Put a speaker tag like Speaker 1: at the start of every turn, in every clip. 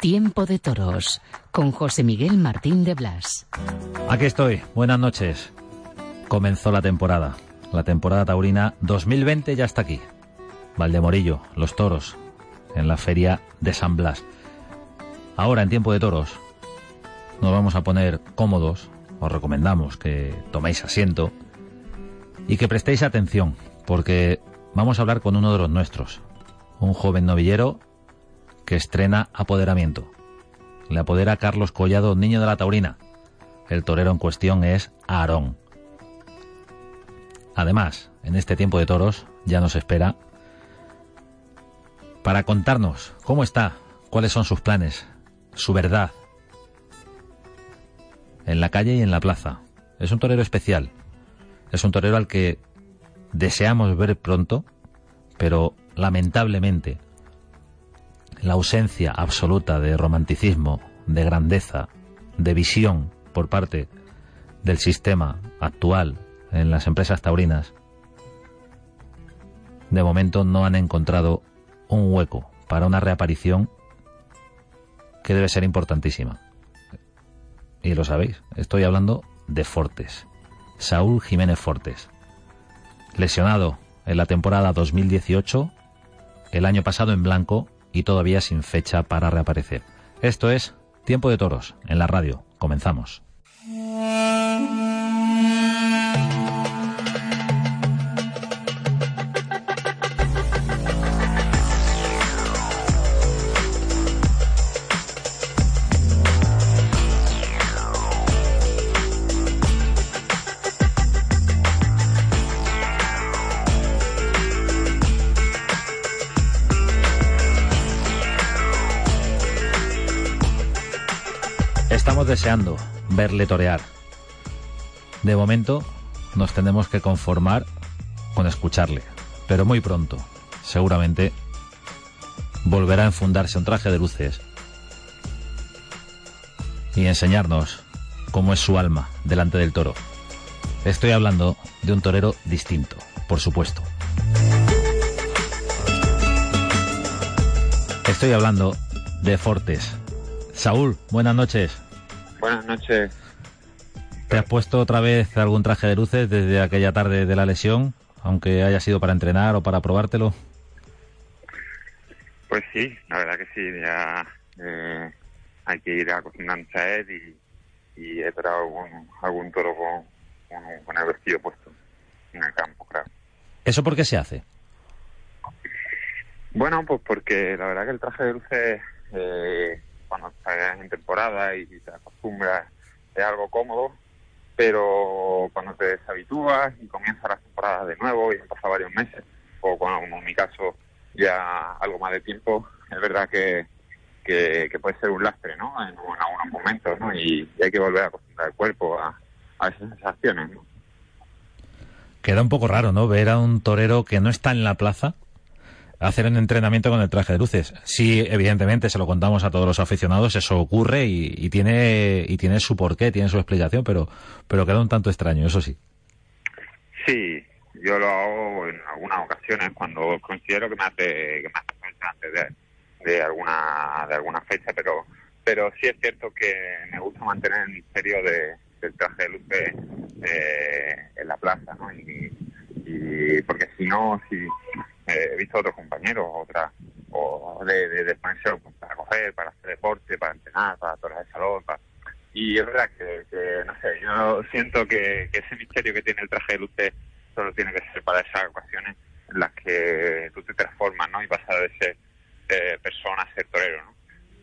Speaker 1: Tiempo de Toros con José Miguel Martín de Blas.
Speaker 2: Aquí estoy, buenas noches. Comenzó la temporada. La temporada taurina 2020 ya está aquí. Valdemorillo, los toros, en la feria de San Blas. Ahora, en tiempo de toros, nos vamos a poner cómodos. Os recomendamos que toméis asiento y que prestéis atención, porque vamos a hablar con uno de los nuestros, un joven novillero que estrena apoderamiento. Le apodera Carlos Collado, niño de la taurina. El torero en cuestión es Aarón. Además, en este tiempo de toros ya nos espera para contarnos cómo está, cuáles son sus planes, su verdad, en la calle y en la plaza. Es un torero especial, es un torero al que deseamos ver pronto, pero lamentablemente la ausencia absoluta de romanticismo, de grandeza, de visión por parte del sistema actual en las empresas taurinas, de momento no han encontrado un hueco para una reaparición que debe ser importantísima. Y lo sabéis, estoy hablando de Fortes, Saúl Jiménez Fortes, lesionado en la temporada 2018, el año pasado en blanco y todavía sin fecha para reaparecer. Esto es Tiempo de Toros en la radio. Comenzamos. Deseando verle torear. De momento nos tenemos que conformar con escucharle, pero muy pronto, seguramente, volverá a enfundarse un traje de luces y enseñarnos cómo es su alma delante del toro. Estoy hablando de un torero distinto, por supuesto. Estoy hablando de Fortes. Saúl, buenas noches.
Speaker 3: Buenas noches.
Speaker 2: ¿Te has puesto otra vez algún traje de luces desde aquella tarde de la lesión, aunque haya sido para entrenar o para probártelo?
Speaker 3: Pues sí, la verdad que sí, ya eh, hay que ir acostumbrándose a él y, y he traído algún, algún toro con, con, con el vestido puesto en el campo, claro.
Speaker 2: ¿Eso por qué se hace?
Speaker 3: Bueno, pues porque la verdad que el traje de luces, eh, cuando estás en temporada y te acostumbras, es algo cómodo, pero cuando te deshabitúas y comienzas las temporadas de nuevo y han pasado varios meses, o como en mi caso ya algo más de tiempo, es verdad que, que, puede ser un lastre, ¿no? En, algunos momentos, ¿no? Y, hay que volver a acostumbrar el cuerpo a, a esas sensaciones.
Speaker 2: Queda un poco raro, ¿no? Ver a un torero que no está en la plaza hacer un entrenamiento con el traje de luces. Sí, evidentemente, se lo contamos a todos los aficionados, eso ocurre y, tiene y tiene su porqué, tiene su explicación, pero pero queda un tanto extraño, eso sí.
Speaker 3: Sí, yo lo hago en algunas ocasiones cuando considero que me hace que me hace antes de, de alguna de alguna fecha, pero pero sí es cierto que me gusta mantener el misterio de, del traje de luces eh, en la plaza, ¿no? Y, y porque si no, si he visto a otros compañeros, otras, o de, de, de ponerse para correr, para hacer deporte, para entrenar, para torear el salón, para... y es verdad que, que, no sé, yo siento que, que ese misterio que tiene el traje de luces solo tiene que ser para esas ocasiones en las que tú te transformas, ¿no? Y pasas de ser eh, persona a ser torero, ¿no?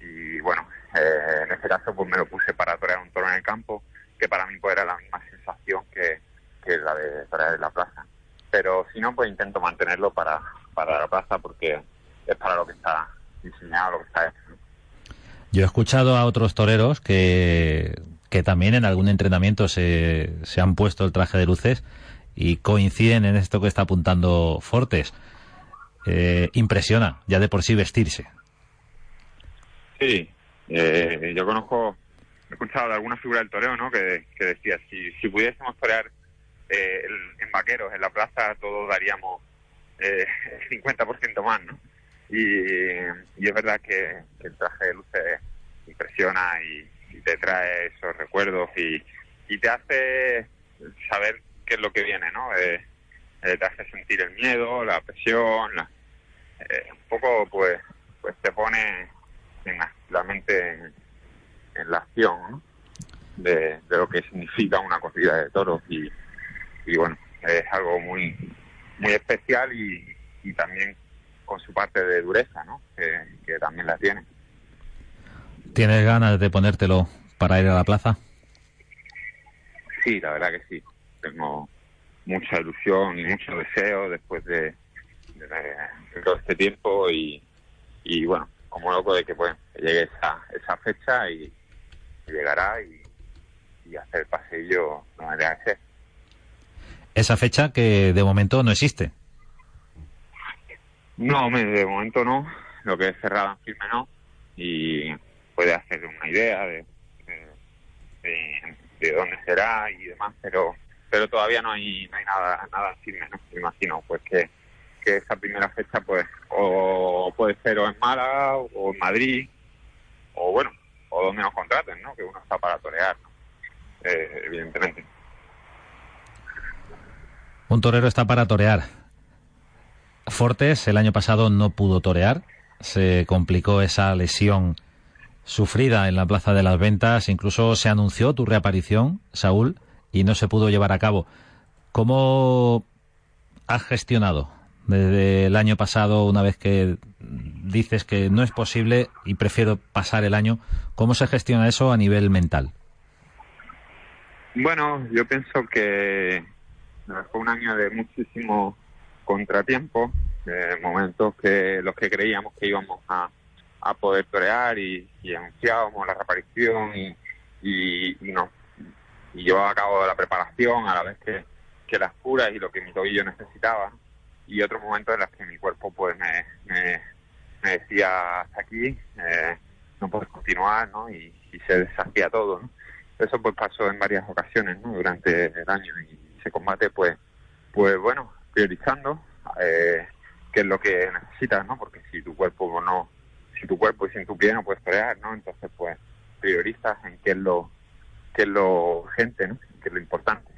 Speaker 3: Y bueno, eh, en este caso pues me lo puse para torear un toro en el campo, que para mí pues era la misma sensación que, que la de torear en la plaza. pero si no, pues intento mantenerlo para la plaza porque es para lo que está diseñado, lo que está hecho.
Speaker 2: Yo he escuchado a otros toreros que, que también en algún entrenamiento se, se han puesto el traje de luces y coinciden en esto que está apuntando Fortes. Eh, impresiona ya de por sí vestirse.
Speaker 3: Sí, eh, yo conozco, he escuchado de alguna figura del toreo, ¿no? Que, decía, si, si pudiésemos torear eh, en vaqueros en la plaza, todos daríamos eh, el 50% más, ¿no? Y, y es verdad que, el traje de luces impresiona y, te trae esos recuerdos y, te hace saber qué es lo que viene, ¿no? Eh, eh, te hace sentir el miedo, la presión, eh, un poco, pues, pues te pone en la, mente en, la acción de, lo que significa una corrida de toros y, bueno, es algo muy muy especial y también con su parte de dureza, ¿no? Que, que también la tiene.
Speaker 2: ¿Tienes ganas de ponértelo para ir a la plaza?
Speaker 3: Sí, la verdad que sí. Tengo mucha ilusión y mucho deseo después de, de- de todo este tiempo y, y bueno, como loco de que pues llegue esa, esa fecha y, y llegará y, y hacer el paseillo no me que ser.
Speaker 2: Esa fecha que de momento no existe.
Speaker 3: No, de momento no. Lo que es cerrado en firme no. Y puede hacer una idea de, de, de- de dónde será y demás, pero pero todavía no hay, no hay nada nada firme, ¿no? Me imagino pues que, que esa primera fecha pues o puede ser o en Málaga o en Madrid o bueno, o donde nos contraten, ¿no? Que uno está para torear. Eh, evidentemente.
Speaker 2: Un torero está para torear. Fortes el año pasado no pudo torear, se complicó esa lesión sufrida en la Plaza de las Ventas, incluso se anunció tu reaparición, Saúl, y no se pudo llevar a cabo. ¿Cómo has gestionado desde el año pasado, una vez que dices que no es posible y prefiero pasar el año, cómo se gestiona eso a nivel mental?
Speaker 3: Bueno, yo pienso que fue un año de muchísimo contratiempo, de momentos que los que creíamos que íbamos a, poder torear y, y anunciábamos la reaparición y, y, y, nos, y llevaba a cabo la preparación a la vez que, las curas y lo que mi tobillo necesitaba y otros momentos en los que mi cuerpo pues me, decía hasta aquí, eh, no puedes continuar, ¿no? Y, se deshacía todo, ¿no? Eso pues pasó en varias ocasiones, ¿no? Durante el año y se combate pues, pues bueno, priorizando eh, qué es lo que necesitas, ¿no? Porque si tu cuerpo no, si tu cuerpo y sin tu pie no puedes torear, ¿no? Entonces pues priorizas en qué es lo, qué es lo urgente, ¿no? Qué es lo importante.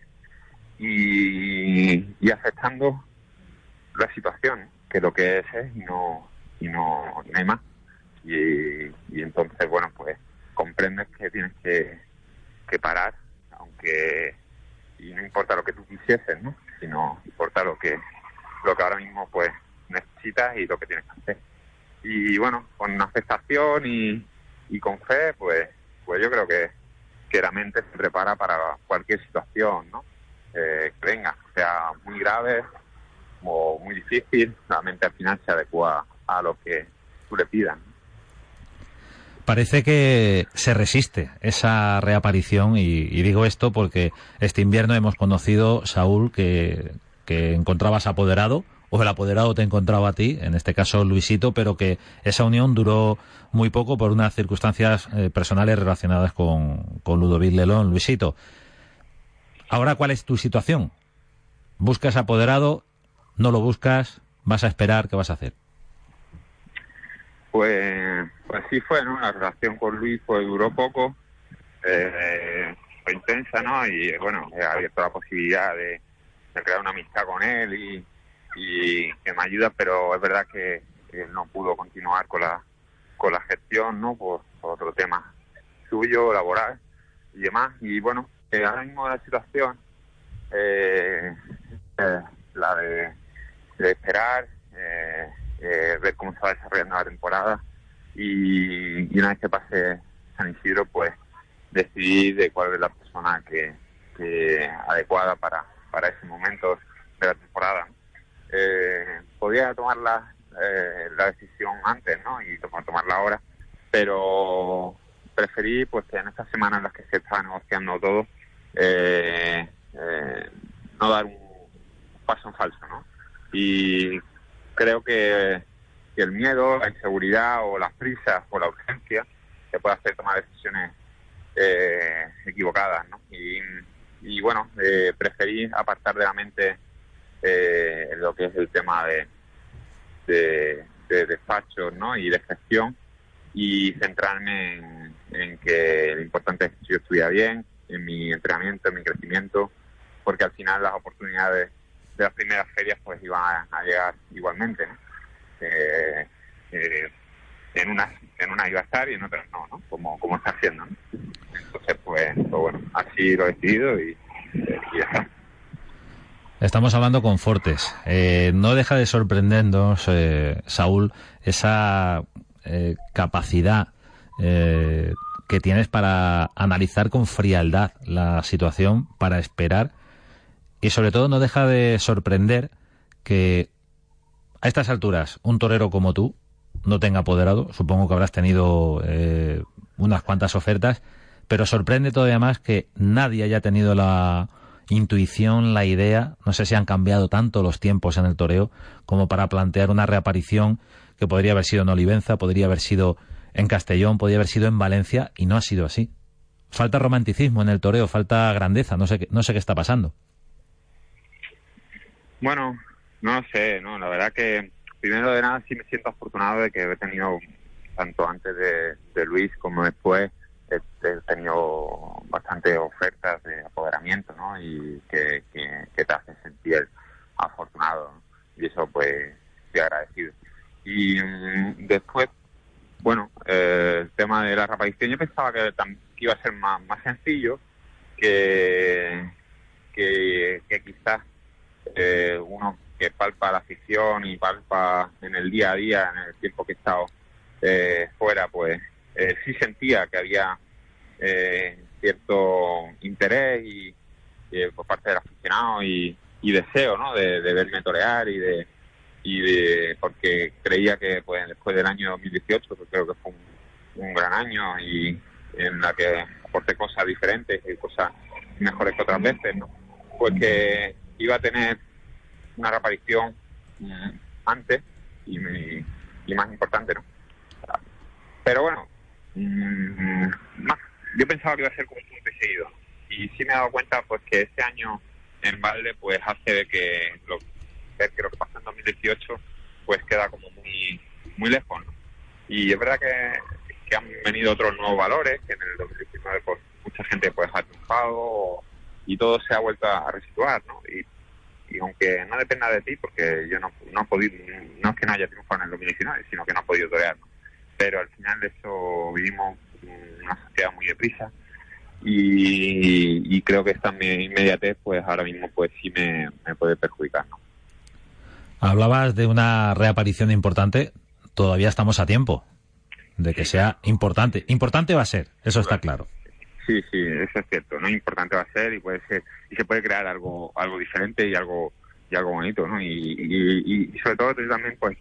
Speaker 3: Y, y aceptando la situación, que lo que es es y no, y no, y no hay más. Y, y entonces, bueno, pues comprendes que tienes que, que parar, aunque y no importa lo que tú quisieses, ¿no? Sino importa lo que lo que ahora mismo pues necesitas y lo que tienes que hacer. Y bueno, con aceptación y, y con fe, pues pues yo creo que, que la mente se prepara para cualquier situación, ¿no? Eh, que venga, sea muy grave o muy difícil, la mente al final se adecua a lo que tú le pidas.
Speaker 2: Parece que se resiste esa reaparición y, digo esto porque este invierno hemos conocido, Saúl, que, que encontrabas apoderado o el apoderado te encontraba a ti, en este caso Luisito, pero que esa unión duró muy poco por unas circunstancias eh, personales relacionadas con, con Ludovic Lelón. Luisito, ahora ¿cuál es tu situación? ¿Buscas apoderado? ¿No lo buscas? ¿Vas a esperar? ¿Qué vas a hacer?
Speaker 3: Pues, pues sí fue, ¿no? La relación con Luis pues duró poco, eh, fue intensa, ¿no? Y bueno, he abierto la posibilidad de, crear una amistad con él y, y que me ayuda, pero es verdad que, que no pudo continuar con la con la gestión, ¿no? Por, por otro tema suyo, laboral y demás. Y bueno, eh, ahora mismo la situación, eh, eh, la de, de esperar, eh, eh, ver cómo se va desarrollando la temporada y, y una vez que pase San Isidro, pues decidir de cuál es la persona que, que adecuada para, para ese momento de la temporada. eh, podía tomar la, eh, la decisión antes, ¿no? Y tomar, tomarla ahora, pero preferí, pues, que en estas semanas en las que se estaba negociando todo, eh, no dar un paso en falso, ¿no? Y creo que, el miedo, la inseguridad o las prisas o la urgencia te puede hacer tomar decisiones eh, equivocadas, ¿no? Y, y bueno, eh, preferí apartar de la mente eh, lo que es el tema de, de, de despachos, ¿no? Y de gestión y centrarme en, en que lo importante es que yo estuviera bien, en mi entrenamiento, en mi crecimiento, porque al final las oportunidades de las primeras ferias pues iban a, llegar igualmente, ¿no? Eh, eh, en unas en una iba a estar y en otras no, ¿no? Como, como está haciendo, ¿no? Entonces, pues, pues bueno, así lo he decidido y, y ya está.
Speaker 2: Estamos hablando con Fortes. Eh, no deja de sorprendernos, eh, Saúl, esa eh, capacidad eh, que tienes para analizar con frialdad la situación, para esperar y sobre todo no deja de sorprender que a estas alturas un torero como tú no tenga apoderado. Supongo que habrás tenido eh, unas cuantas ofertas, pero sorprende todavía más que nadie haya tenido la intuición, la idea, no sé si han cambiado tanto los tiempos en el toreo como para plantear una reaparición que podría haber sido en Olivenza, podría haber sido en Castellón, podría haber sido en Valencia y no ha sido así. Falta romanticismo en el toreo, falta grandeza, no sé qué, no sé qué está pasando.
Speaker 3: Bueno, no sé, no, la verdad que primero de nada sí me siento afortunado de que he tenido tanto antes de, Luis como después he, tenido bastantes ofertas de apoderamiento, ¿no? Y que, que, te hacen sentir afortunado y eso pues estoy agradecido. Y mm, después, bueno, eh, el tema de la reaparición yo pensaba que, iba a ser más, más sencillo, que, que quizás eh, uno que palpa la afición y palpa en el día a día, en el tiempo que he estado eh, fuera, pues eh, sí sentía que había eh, cierto interés y, y, por parte del aficionado y, y deseo, ¿no? De, verme torear y de y de porque creía que pues después del año 2018 que creo que fue un, un gran año y en la que aporté cosas diferentes y cosas mejores que otras veces, ¿no? Pues que iba a tener una reaparición mm, antes y, y, más importante, ¿no? Pero bueno, mm, yo pensaba que iba a ser como un punto y seguido. Y sí me he dado cuenta pues que este año en Valde pues hace de que lo que lo que pasó en 2018 pues queda como muy muy lejos, ¿no? Y es verdad que, han venido otros nuevos valores, que en el 2019 pues mucha gente pues ha triunfado y todo se ha vuelto a resituar, ¿no? Y, y aunque no dependa de ti, porque yo no, no he podido, no es que no haya triunfado en el 2019, sino que no he podido torear, ¿no? pero al final de eso vivimos una sociedad muy deprisa y, y creo que esta inmediatez pues ahora mismo pues sí me, me puede perjudicar, ¿no?
Speaker 2: Hablabas de una reaparición importante, todavía estamos a tiempo de que sea importante. Importante va a ser, eso está claro.
Speaker 3: Sí, sí, eso es cierto, ¿no? Importante va a ser y puede ser, y se puede crear algo, algo diferente y algo, y algo bonito, ¿no? Y, y, sobre todo también, pues,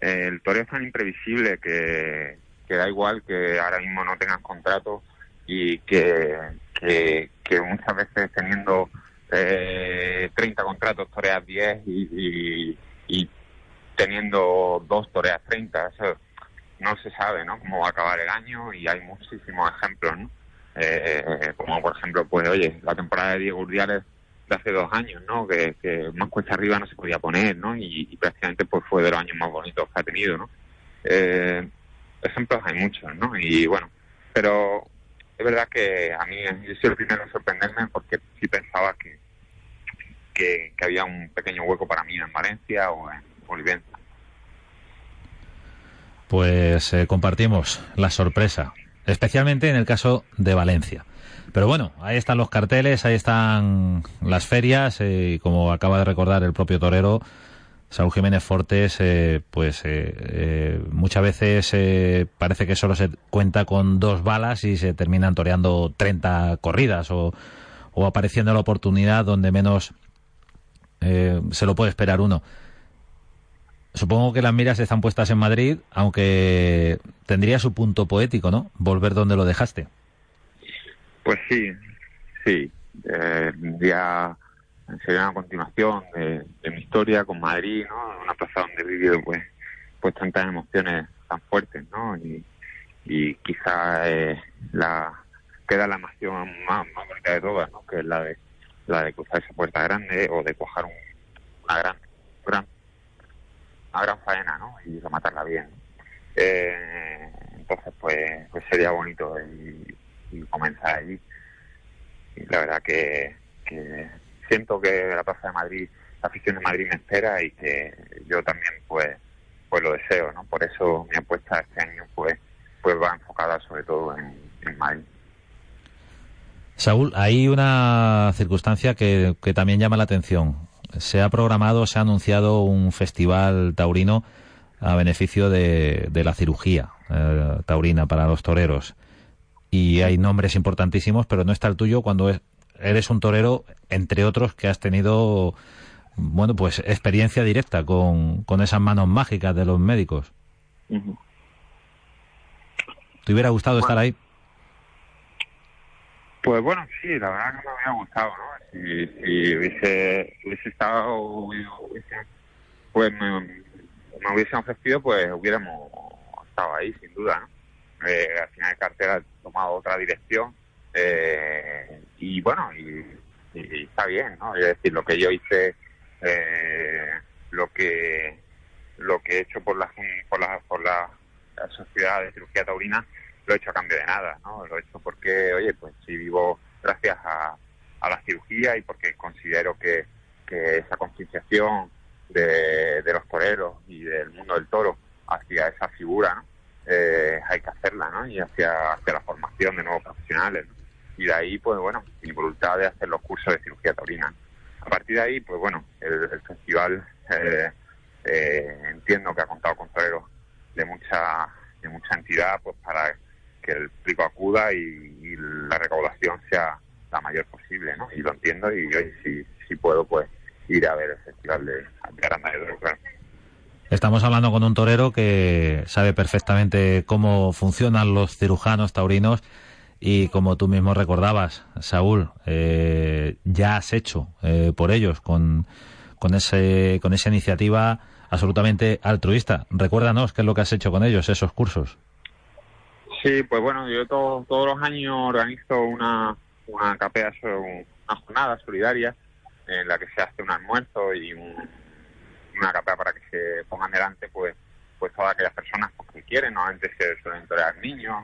Speaker 3: el toreo es tan imprevisible que, que da igual que ahora mismo no tengas contrato y que, que, que muchas veces teniendo eh, 30 contratos toreas 10 y, y, y teniendo dos toreas 30, eso no se sabe, ¿no? Cómo va a acabar el año y hay muchísimos ejemplos, ¿no? Eh, como por ejemplo, pues oye, la temporada de Diego Urdiales de hace dos años, ¿no? Que, más cuesta arriba no se podía poner, ¿no? Y, y prácticamente pues fue de los años más bonitos que ha tenido, ¿no? Eh, ejemplos hay muchos, ¿no? Y bueno, pero es verdad que a mí yo soy el primero en sorprenderme porque sí pensaba que, que, que había un pequeño hueco para mí en Valencia o en Olivenza.
Speaker 2: Pues eh, compartimos la sorpresa, especialmente en el caso de Valencia. Pero bueno, ahí están los carteles, ahí están las ferias, eh, y como acaba de recordar el propio torero, Saúl Jiménez Fortes, eh, pues eh, eh, muchas veces eh, parece que solo se cuenta con dos balas y se terminan toreando 30 corridas o, o apareciendo la oportunidad donde menos se lo puede esperar uno. Supongo que las miras están puestas en Madrid, aunque tendría su punto poético, ¿no? Volver donde lo dejaste.
Speaker 3: Pues sí, sí. Eh, ya sería una continuación de, mi historia con Madrid, ¿no? Una plaza donde he vivido, pues, pues tantas emociones tan fuertes, ¿no? Y, y quizá eh, la queda la emoción más, más bonita de todas, ¿no? Que es la de la de cruzar esa puerta grande o de cojar un, una gran, gran, una gran faena, ¿no? Y rematarla bien. Eh, entonces, pues, pues sería bonito y, comenzar allí. Y la verdad que, que siento que la Plaza de Madrid, la afición de Madrid me espera y que yo también, pues, pues lo deseo, ¿no? Por eso mi apuesta este año, pues, pues va enfocada sobre todo en, en Madrid.
Speaker 2: Saúl, hay una circunstancia que, que, también llama la atención. Se ha programado, se ha anunciado un festival taurino a beneficio de, de la cirugía eh, taurina para los toreros. Y hay nombres importantísimos, pero no está el tuyo cuando es, eres un torero, entre otros, que has tenido, bueno, pues experiencia directa con, con esas manos mágicas de los médicos. Uh -huh. ¿Te hubiera gustado bueno. estar ahí?
Speaker 3: Pues bueno, sí, la verdad que me hubiera gustado, ¿no? Si, si hubiese, hubiese estado, hubiese, pues me, me, hubiesen ofrecido, pues hubiéramos estado ahí, sin duda, ¿no? Eh, al final el cartel ha tomado otra dirección eh, y bueno, y, está bien, ¿no? Es decir, lo que yo hice, eh, lo que lo que he hecho por la, por la, por la sociedad de cirugía taurina, lo he hecho a cambio de nada, ¿no? Lo he hecho porque, oye, pues sí vivo gracias a, a la cirugía y porque considero que, que esa concienciación de, de, los toreros y del mundo del toro hacia esa figura. Eh, hay que hacerla, ¿no? Y hacia, hacia la formación de nuevos profesionales. Y de ahí, pues bueno, mi voluntad de hacer los cursos de cirugía taurina. A partir de ahí, pues bueno, el, el festival eh, eh, entiendo que ha contado con toreros de mucha de mucha entidad, pues para que el público acuda y, la recaudación sea la mayor posible, ¿no? Y lo entiendo y hoy si, si puedo, pues ir a ver el festival de, de de.
Speaker 2: Estamos hablando con un torero que sabe perfectamente cómo funcionan los cirujanos taurinos y como tú mismo recordabas, Saúl, eh, ya has hecho eh, por ellos con, con, ese, con esa iniciativa absolutamente altruista. Recuérdanos qué es lo que has hecho con ellos, esos cursos.
Speaker 3: Sí, pues bueno, yo todo, todos los años organizo una, una capea, una jornada solidaria en la que se hace un almuerzo y un, una capea para que se pongan delante pues pues todas aquellas personas pues, que quieren, normalmente se suelen torear niños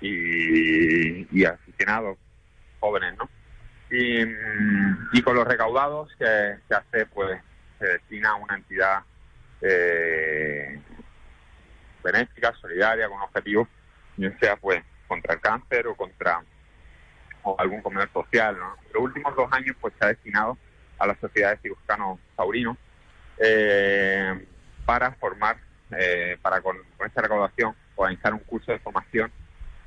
Speaker 3: y, y, aficionados jóvenes, ¿no? Y, y con los recaudados se, se hace pues se destina a una entidad eh, benéfica, solidaria, con objetivos bien sea pues contra el cáncer o contra o algún comedor social. ¿no? Los últimos dos años pues se ha destinado a la sociedad de cirujanos taurinos eh, para formar, eh, para con, con, esta recaudación organizar un curso de formación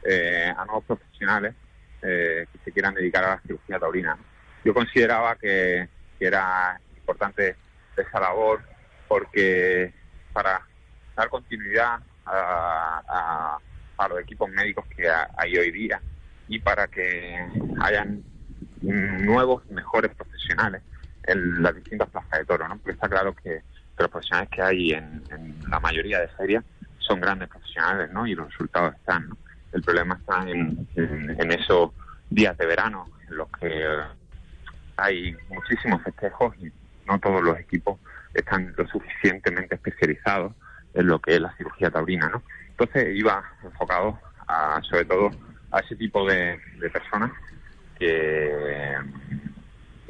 Speaker 3: eh, a nuevos profesionales que se quieran dedicar a la cirugía taurina. Yo consideraba que, que era importante esa labor porque para dar continuidad a, a a los equipos médicos que hay hoy día y para que hayan nuevos, mejores profesionales en las distintas plazas de toro, ¿no? Porque está claro que, los profesionales que hay en, la mayoría de ferias son grandes profesionales, ¿no? Y los resultados están. El problema está en, en esos días de verano en los que hay muchísimos festejos y no todos los equipos están lo suficientemente especializados en lo que es la cirugía taurina, ¿no? Entonces iba enfocado a, sobre todo a ese tipo de, personas que,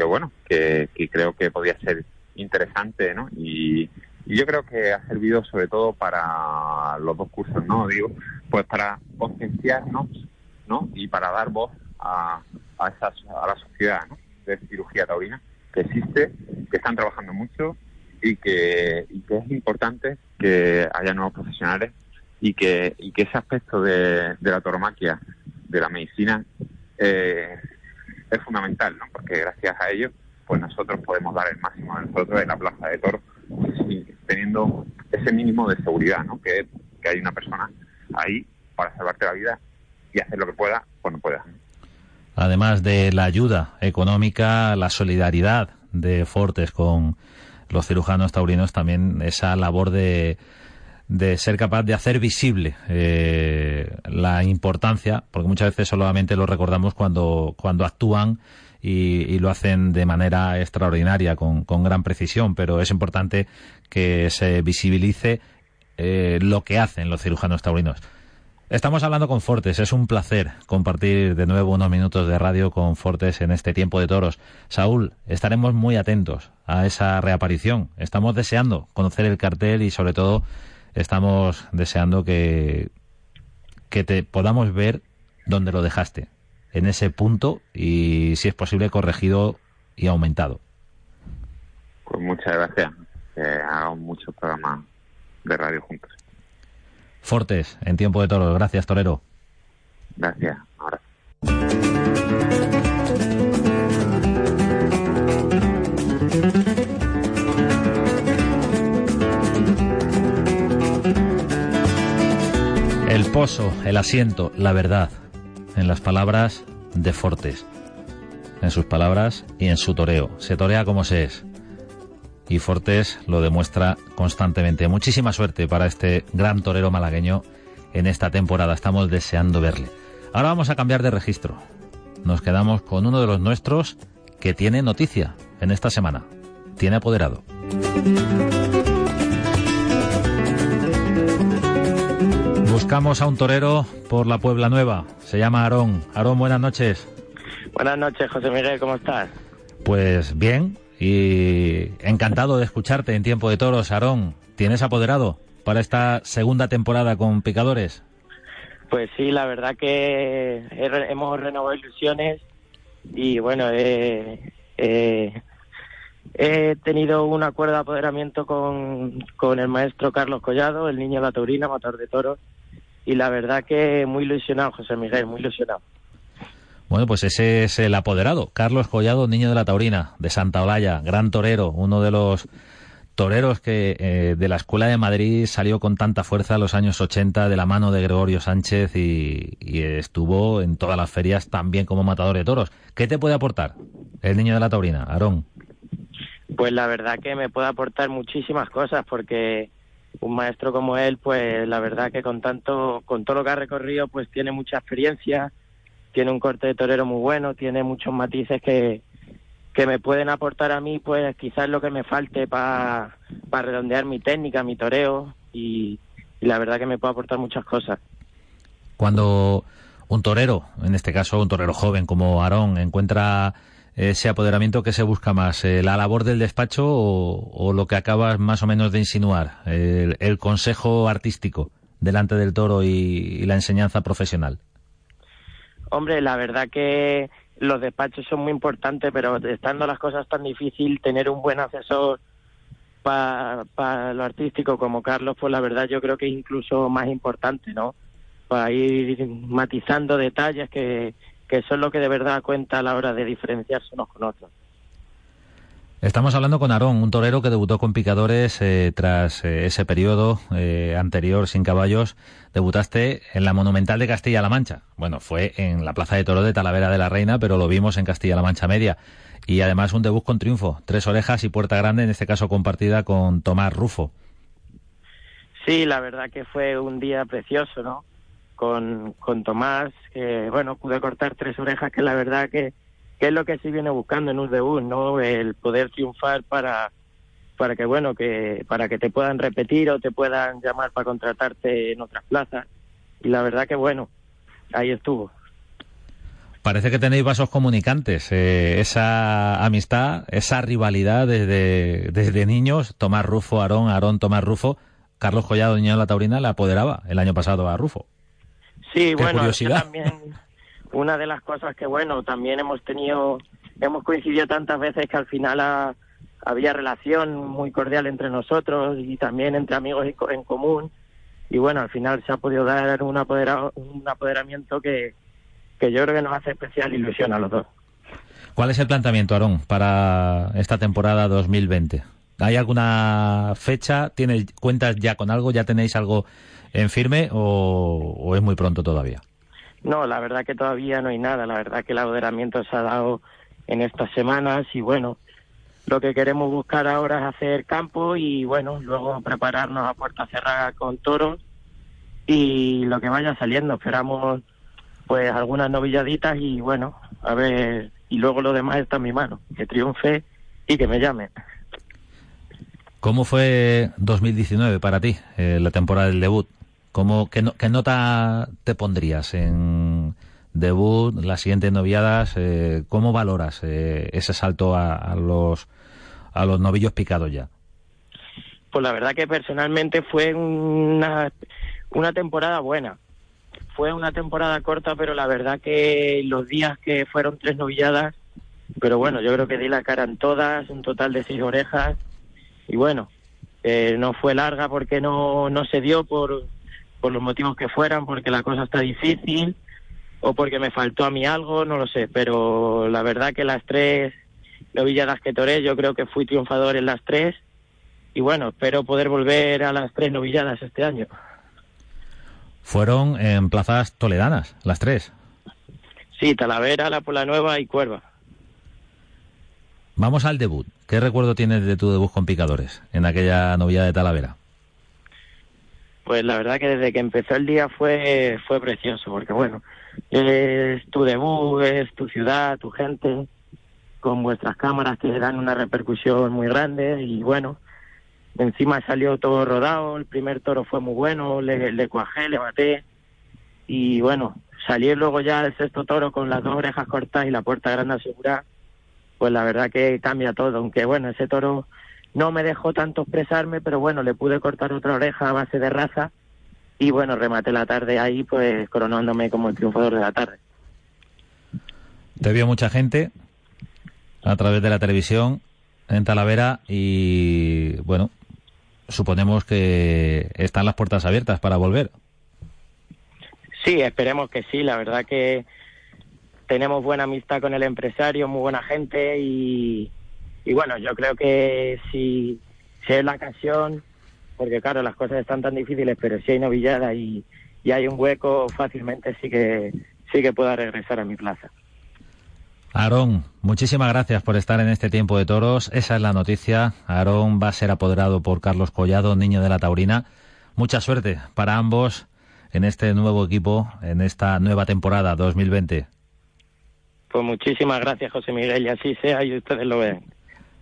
Speaker 3: bueno, que, creo que podía ser interesante, ¿no? Y, y, yo creo que ha servido sobre todo para los dos cursos, ¿no? Digo, pues para concienciarnos, ¿no? Y para dar voz a, a, esa, a la sociedad, ¿no? De cirugía taurina que existe, que están trabajando mucho y que, y que es importante que haya nuevos profesionales y que, y que ese aspecto de, de la tauromaquia, de la medicina, eh, es fundamental, ¿no? Porque gracias a ello, pues nosotros podemos dar el máximo de nosotros en la plaza de toros, teniendo ese mínimo de seguridad, ¿no? Que, que hay una persona ahí para salvarte la vida y hacer lo que pueda cuando pueda.
Speaker 2: Además de la ayuda económica, la solidaridad de Fortes con los cirujanos taurinos, también esa labor de, de ser capaz de hacer visible eh, la importancia, porque muchas veces solamente lo recordamos cuando, cuando actúan y, lo hacen de manera extraordinaria, con, con, gran precisión, pero es importante que se visibilice eh, lo que hacen los cirujanos taurinos. Estamos hablando con Fortes. Es un placer compartir de nuevo unos minutos de radio con Fortes en este tiempo de toros. Saúl, estaremos muy atentos a esa reaparición. Estamos deseando conocer el cartel y sobre todo estamos deseando que, que te podamos ver donde lo dejaste, en ese punto y si es posible corregido y aumentado.
Speaker 3: Pues muchas gracias. Que hagamos muchos programas de radio juntos.
Speaker 2: Fortes, en tiempo de toros. Gracias, Torero.
Speaker 3: Gracias. Ahora.
Speaker 2: El pozo, el asiento, la verdad. En las palabras de Fortes. En sus palabras y en su toreo. Se torea como se es y Fortes lo demuestra constantemente. Muchísima suerte para este gran torero malagueño en esta temporada. Estamos deseando verle. Ahora vamos a cambiar de registro. Nos quedamos con uno de los nuestros que tiene noticia en esta semana. Tiene apoderado. Buscamos a un torero por la Puebla Nueva. Se llama Aarón. Aarón, buenas noches.
Speaker 4: Buenas noches, José Miguel, ¿cómo estás?
Speaker 2: Pues bien, y encantado de escucharte en Tiempo de Toros, Aarón. ¿Tienes apoderado para esta segunda temporada con Picadores?
Speaker 4: Pues sí, la verdad que hemos renovado ilusiones y bueno, eh, eh, he tenido un acuerdo de apoderamiento con, con el maestro Carlos Collado, el niño de la taurina, matador de toros, y la verdad que muy ilusionado, José Miguel, muy ilusionado.
Speaker 2: Bueno, pues ese es el apoderado, Carlos Collado, niño de la Taurina, de Santa Olalla, gran torero, uno de los toreros que eh, de la Escuela de Madrid salió con tanta fuerza en los años 80 de la mano de Gregorio Sánchez y, y, estuvo en todas las ferias también como matador de toros. ¿Qué te puede aportar el niño de la Taurina, Aarón?
Speaker 4: Pues la verdad que me puede aportar muchísimas cosas porque un maestro como él, pues la verdad que con tanto, con todo lo que ha recorrido, pues tiene mucha experiencia, tiene un corte de torero muy bueno, tiene muchos matices que, que me pueden aportar a mí, pues quizás lo que me falte para redondear mi técnica, mi toreo, y, y, la verdad que me puede aportar muchas cosas.
Speaker 2: Cuando un torero, en este caso un torero joven como Aarón, encuentra ese apoderamiento, ¿qué se busca más? Eh, ¿La labor del despacho o, o, lo que acabas más o menos de insinuar? El, el consejo artístico delante del toro y, la enseñanza profesional.
Speaker 4: Hombre, la verdad que los despachos son muy importantes, pero estando las cosas tan difícil, tener un buen asesor para pa lo artístico como Carlos, pues la verdad yo creo que es incluso más importante, ¿no? Para ir matizando detalles que, que son lo que de verdad cuenta a la hora de diferenciarse unos con otros.
Speaker 2: Estamos hablando con Aarón, un torero que debutó con picadores eh, tras eh, ese periodo eh, anterior sin caballos. Debutaste en la Monumental de Castilla-La Mancha. Bueno, fue en la Plaza de Toro de Talavera de la Reina, pero lo vimos en Castilla-La Mancha Media. Y además un debut con triunfo, tres orejas y puerta grande, en este caso compartida con Tomás Rufo.
Speaker 4: Sí, la verdad que fue un día precioso, ¿no? Con, con Tomás, que bueno, pude cortar tres orejas, que la verdad que que es lo que se viene buscando en un debut, ¿no? El poder triunfar para para que bueno, que para que te puedan repetir o te puedan llamar para contratarte en otras plazas. Y la verdad que bueno, ahí estuvo.
Speaker 2: Parece que tenéis vasos comunicantes, eh, esa amistad, esa rivalidad desde, desde niños, Tomás Rufo, Aarón, Aarón, Tomás Rufo, Carlos Collado, niño de la Taurina, le apoderaba el año pasado a Rufo.
Speaker 4: Sí,
Speaker 2: Qué
Speaker 4: bueno,
Speaker 2: curiosidad.
Speaker 4: también una de las cosas que, bueno, también hemos tenido, hemos coincidido tantas veces que al final ha, había relación muy cordial entre nosotros y también entre amigos en común. Y bueno, al final se ha podido dar un, apoderado, un apoderamiento que, que yo creo que nos hace especial ilusión a los dos.
Speaker 2: ¿Cuál es el planteamiento, Aarón, para esta temporada 2020? ¿Hay alguna fecha? ¿Tienes cuentas ya con algo? ¿Ya tenéis algo en firme o, o es muy pronto todavía?
Speaker 4: No, la verdad que todavía no hay nada. La verdad que el apoderamiento se ha dado en estas semanas y bueno, lo que queremos buscar ahora es hacer campo y bueno, luego prepararnos a puerta cerrada con toros y lo que vaya saliendo. Esperamos pues algunas novilladitas y bueno, a ver, y luego lo demás está en mi mano, que triunfe y que me llamen.
Speaker 2: ¿Cómo fue 2019 para ti, eh, la temporada del debut? ¿Cómo, qué, no- qué nota te pondrías en debut, las siguientes noviadas? eh, ¿Cómo valoras eh, ese salto a, a los a los novillos picados ya?
Speaker 4: Pues la verdad que personalmente fue una, una temporada buena. Fue una temporada corta, pero la verdad que los días que fueron tres novilladas, pero bueno, yo creo que di la cara en todas, un total de seis orejas. Y bueno, eh, no fue larga porque no, no se dio por, por los motivos que fueran, porque la cosa está difícil o porque me faltó a mí algo, no lo sé. Pero la verdad que las tres novilladas que toré, yo creo que fui triunfador en las tres y bueno, espero poder volver a las tres novilladas este año.
Speaker 2: Fueron en plazas toledanas, las tres.
Speaker 4: Sí, Talavera, La Pola Nueva y Cuerva.
Speaker 2: Vamos al debut. ¿Qué recuerdo tienes de tu debut con picadores en aquella novillada de Talavera?
Speaker 4: Pues la verdad que desde que empezó el día fue fue precioso, porque bueno, es tu debut, es tu ciudad, tu gente, con vuestras cámaras que dan una repercusión muy grande y bueno, encima salió todo rodado, el primer toro fue muy bueno, le, le cuajé, le maté y bueno, salir luego ya el sexto toro con las dos orejas cortadas y la puerta grande asegurada, pues la verdad que cambia todo, aunque bueno, ese toro no me dejó tanto expresarme, pero bueno, le pude cortar otra oreja a base de raza y bueno, rematé la tarde ahí pues coronándome como el triunfador de la tarde.
Speaker 2: Te vio mucha gente a través de la televisión en Talavera y bueno, suponemos que están las puertas abiertas para volver.
Speaker 4: Sí, esperemos que sí, la verdad que tenemos buena amistad con el empresario, muy buena gente y, y bueno, yo creo que si, si es la ocasión, porque claro, las cosas están tan difíciles, pero si hay novillada y, y hay un hueco, fácilmente sí que sí que pueda regresar a mi plaza.
Speaker 2: Aarón, muchísimas gracias por estar en este tiempo de toros. Esa es la noticia. Aarón va a ser apoderado por Carlos Collado, niño de la Taurina. Mucha suerte para ambos en este nuevo equipo, en esta nueva temporada 2020.
Speaker 4: Pues muchísimas gracias, José Miguel, y así sea y ustedes lo ven.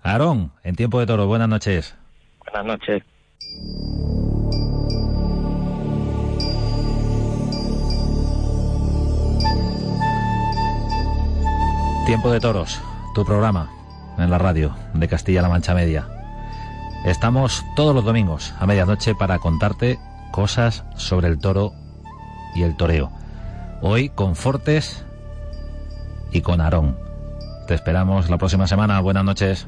Speaker 2: Aarón, en tiempo de toros, buenas noches.
Speaker 4: Buenas noches.
Speaker 2: Tiempo de Toros, tu programa en la radio de Castilla-La Mancha Media. Estamos todos los domingos a medianoche para contarte cosas sobre el toro y el toreo. Hoy con Fortes y con Aarón. Te esperamos la próxima semana. Buenas noches.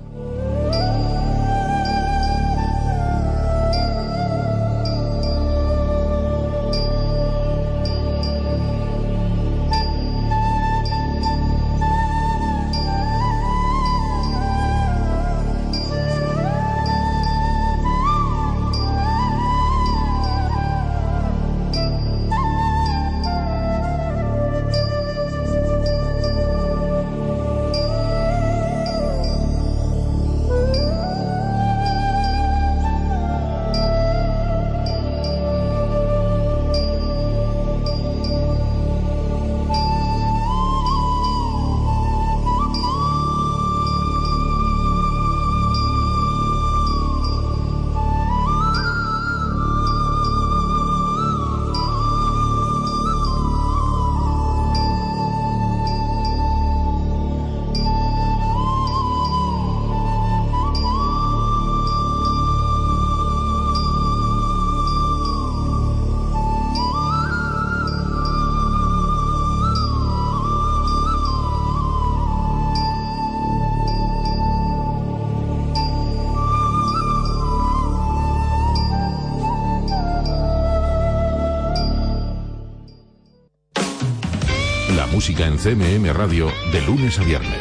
Speaker 5: Música en CMM Radio de lunes a viernes.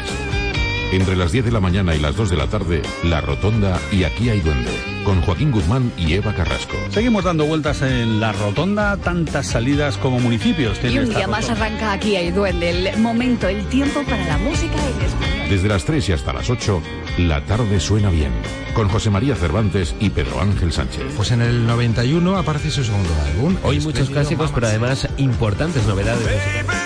Speaker 5: Entre las 10 de la mañana y las 2 de la tarde, La Rotonda y Aquí hay Duende, con Joaquín Guzmán y Eva Carrasco.
Speaker 6: Seguimos dando vueltas en la rotonda, tantas salidas como municipios.
Speaker 7: Y
Speaker 6: tiene
Speaker 7: un
Speaker 6: esta
Speaker 7: día más arranca aquí hay duende, el momento, el tiempo para la música en español.
Speaker 5: Desde las 3 y hasta las 8, La tarde suena bien, con José María Cervantes y Pedro Ángel Sánchez.
Speaker 8: Pues en el 91 aparece su segundo álbum.
Speaker 9: Hoy muchos clásicos, pero además importantes novedades.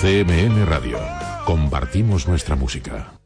Speaker 5: CMN Radio. Compartimos nuestra música.